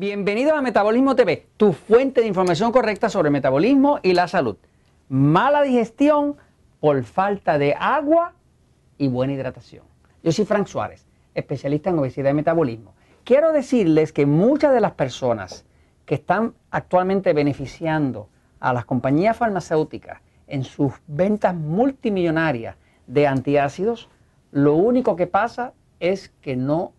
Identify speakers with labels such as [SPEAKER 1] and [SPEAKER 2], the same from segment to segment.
[SPEAKER 1] Bienvenido a Metabolismo TV, tu fuente de información correcta sobre metabolismo y la salud. Mala digestión por falta de agua y buena hidratación. Yo soy Frank Suárez, especialista en obesidad y metabolismo. Quiero decirles que muchas de las personas que están actualmente beneficiando a las compañías farmacéuticas en sus ventas multimillonarias de antiácidos, lo único que pasa es que no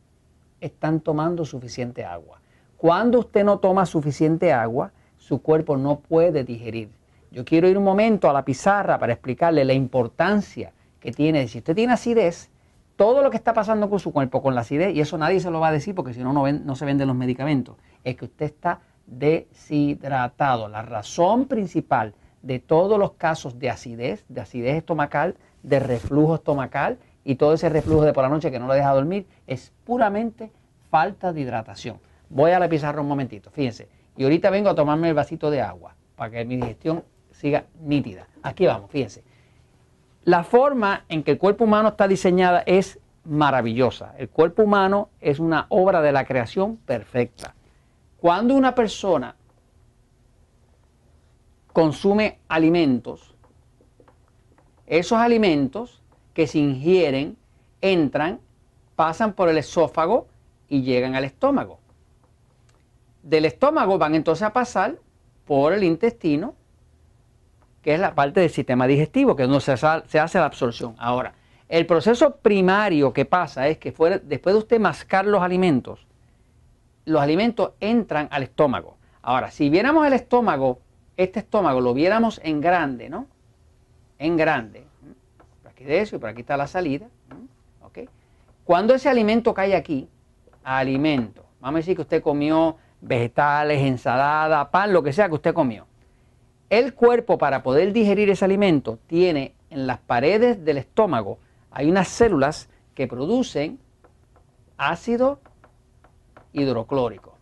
[SPEAKER 1] están tomando suficiente agua. Cuando usted no toma suficiente agua, su cuerpo no puede digerir. Yo quiero ir un momento a la pizarra para explicarle la importancia que tiene. Si usted tiene acidez, todo lo que está pasando con su cuerpo, con la acidez, y eso nadie se lo va a decir porque si no, no, no se venden los medicamentos, es que usted está deshidratado. La razón principal de todos los casos de acidez, de acidez estomacal, de reflujo estomacal y todo ese reflujo de por la noche que no lo deja dormir, es puramente falta de hidratación. Voy a la pizarra un momentito, fíjense. Y ahorita vengo a tomarme el vasito de agua para que mi digestión siga nítida. Aquí vamos, fíjense. La forma en que el cuerpo humano está diseñada es maravillosa. El cuerpo humano es una obra de la creación perfecta. Cuando una persona consume alimentos, esos alimentos que se ingieren entran, pasan por el esófago y llegan al estómago. Del estómago van entonces a pasar por el intestino, que es la parte del sistema digestivo, que es donde se, hace la absorción. Ahora, el proceso primario que pasa es que después de usted mascar los alimentos, los alimentos entran al estómago. Ahora, si viéramos el estómago, este estómago lo viéramos en grande, ¿no? En grande. Por aquí de eso y por aquí está la salida. ¿ok? Cuando ese alimento cae aquí, alimento, vamos a decir que usted comió vegetales, ensalada, pan, lo que sea que usted comió. El cuerpo para poder digerir ese alimento tiene en las paredes del estómago, hay unas células que producen ácido hidroclórico.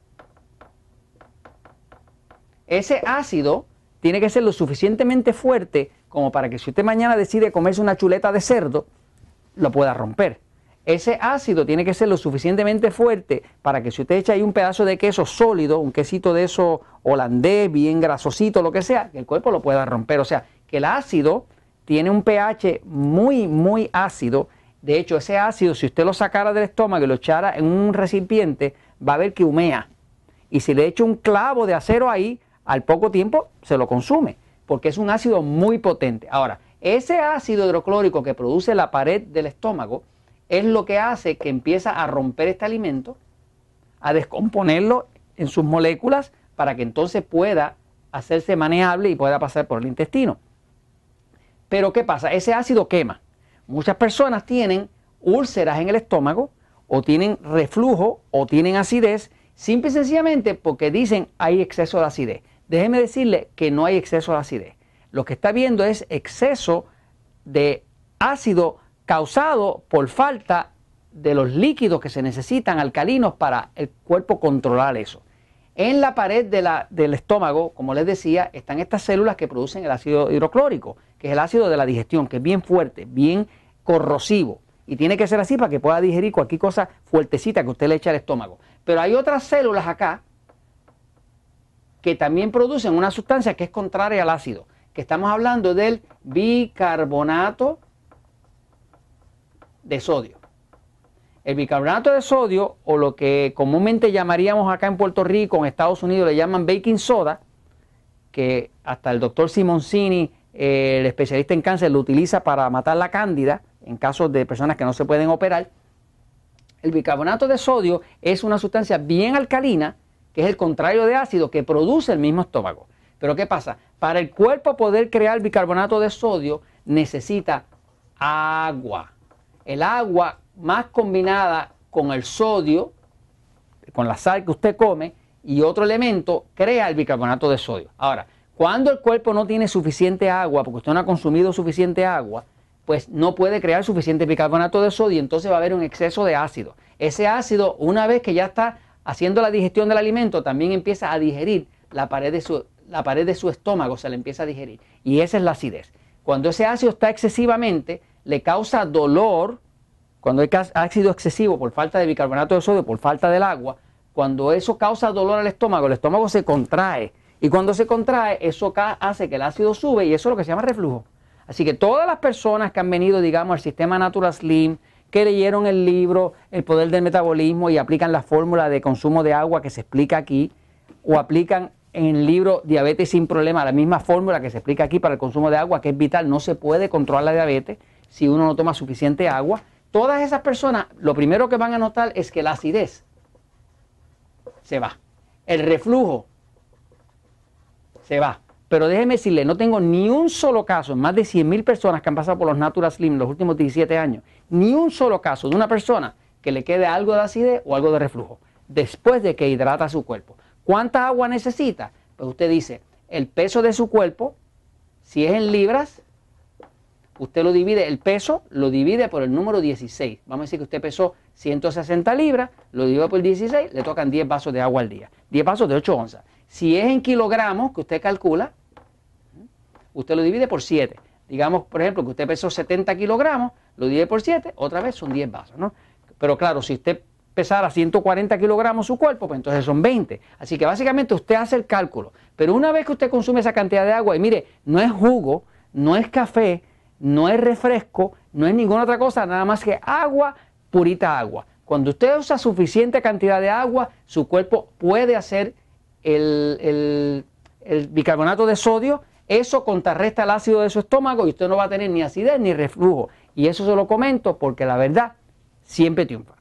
[SPEAKER 1] Ese ácido tiene que ser lo suficientemente fuerte como para que si usted mañana decide comerse una chuleta de cerdo, lo pueda romper. Ese ácido tiene que ser lo suficientemente fuerte para que si usted echa ahí un pedazo de queso sólido, un quesito de eso holandés, bien grasosito, lo que sea, que el cuerpo lo pueda romper. O sea, que el ácido tiene un pH muy, muy ácido. De hecho, ese ácido, si usted lo sacara del estómago y lo echara en un recipiente, va a ver que humea. Y si le echo un clavo de acero ahí, al poco tiempo se lo consume, porque es un ácido muy potente. Ahora, ese ácido hidroclórico que produce la pared del estómago es lo que hace que empieza a romper este alimento, a descomponerlo en sus moléculas para que entonces pueda hacerse manejable y pueda pasar por el intestino. Pero ¿qué pasa? Ese ácido quema. Muchas personas tienen úlceras en el estómago o tienen reflujo o tienen acidez, simple y sencillamente porque dicen hay exceso de acidez. Déjeme decirle que no hay exceso de acidez. Lo que está viendo es exceso de ácido causado por falta de los líquidos que se necesitan alcalinos para el cuerpo controlar eso. En la pared del estómago, como les decía, están estas células que producen el ácido hidroclórico, que es el ácido de la digestión, que es bien fuerte, bien corrosivo. Y tiene que ser así para que pueda digerir cualquier cosa fuertecita que usted le eche al estómago. Pero hay otras células acá que también producen una sustancia que es contraria al ácido, que estamos hablando del bicarbonato de sodio. El bicarbonato de sodio, o lo que comúnmente llamaríamos acá en Puerto Rico, en Estados Unidos le llaman baking soda, que hasta el doctor Simoncini, el especialista en cáncer, lo utiliza para matar la cándida, en casos de personas que no se pueden operar, el bicarbonato de sodio es una sustancia bien alcalina, que es el contrario de ácido, que produce el mismo estómago. Pero ¿qué pasa? Para el cuerpo poder crear bicarbonato de sodio necesita agua. El agua más combinada con el sodio, con la sal que usted come y otro elemento, crea el bicarbonato de sodio. Ahora, cuando el cuerpo no tiene suficiente agua, porque usted no ha consumido suficiente agua, pues no puede crear suficiente bicarbonato de sodio y entonces va a haber un exceso de ácido. Ese ácido, una vez que ya está haciendo la digestión del alimento, también empieza a digerir la pared de su, la pared de su estómago, se le empieza a digerir. Y esa es la acidez. Cuando ese ácido está excesivamente, le causa dolor, cuando hay ácido excesivo por falta de bicarbonato de sodio, por falta del agua, cuando eso causa dolor al estómago, el estómago se contrae. Y cuando se contrae, eso hace que el ácido sube y eso es lo que se llama reflujo. Así que todas las personas que han venido, digamos, al sistema Natural Slim, que leyeron el libro El poder del metabolismo y aplican la fórmula de consumo de agua que se explica aquí, o aplican en el libro Diabetes sin problema la misma fórmula que se explica aquí para el consumo de agua, que es vital, no se puede controlar la diabetes si uno no toma suficiente agua. Todas esas personas, lo primero que van a notar es que la acidez se va. El reflujo se va. Pero déjeme decirle, no tengo ni un solo caso, más de 100.000 personas que han pasado por los Natural Slim en los últimos 17 años, ni un solo caso de una persona que le quede algo de acidez o algo de reflujo después de que hidrata su cuerpo. ¿Cuánta agua necesita? Pues usted dice, el peso de su cuerpo, si es en libras, usted lo divide, el peso lo divide por el número 16. Vamos a decir que usted pesó 160 libras, lo divide por 16, le tocan 10 vasos de agua al día. 10 vasos de 8 onzas. Si es en kilogramos que usted calcula, usted lo divide por 7. Digamos, por ejemplo, que usted pesó 70 kilogramos, lo divide por 7, otra vez son 10 vasos, ¿no? Pero claro, si usted pesara 140 kilogramos su cuerpo, pues entonces son 20. Así que básicamente usted hace el cálculo. Pero una vez que usted consume esa cantidad de agua, y mire, no es jugo, no es café, no es refresco, no es ninguna otra cosa, nada más que agua, purita agua. Cuando usted usa suficiente cantidad de agua, su cuerpo puede hacer el, bicarbonato de sodio, eso contrarresta el ácido de su estómago y usted no va a tener ni acidez ni reflujo. Y eso se lo comento porque la verdad siempre triunfa.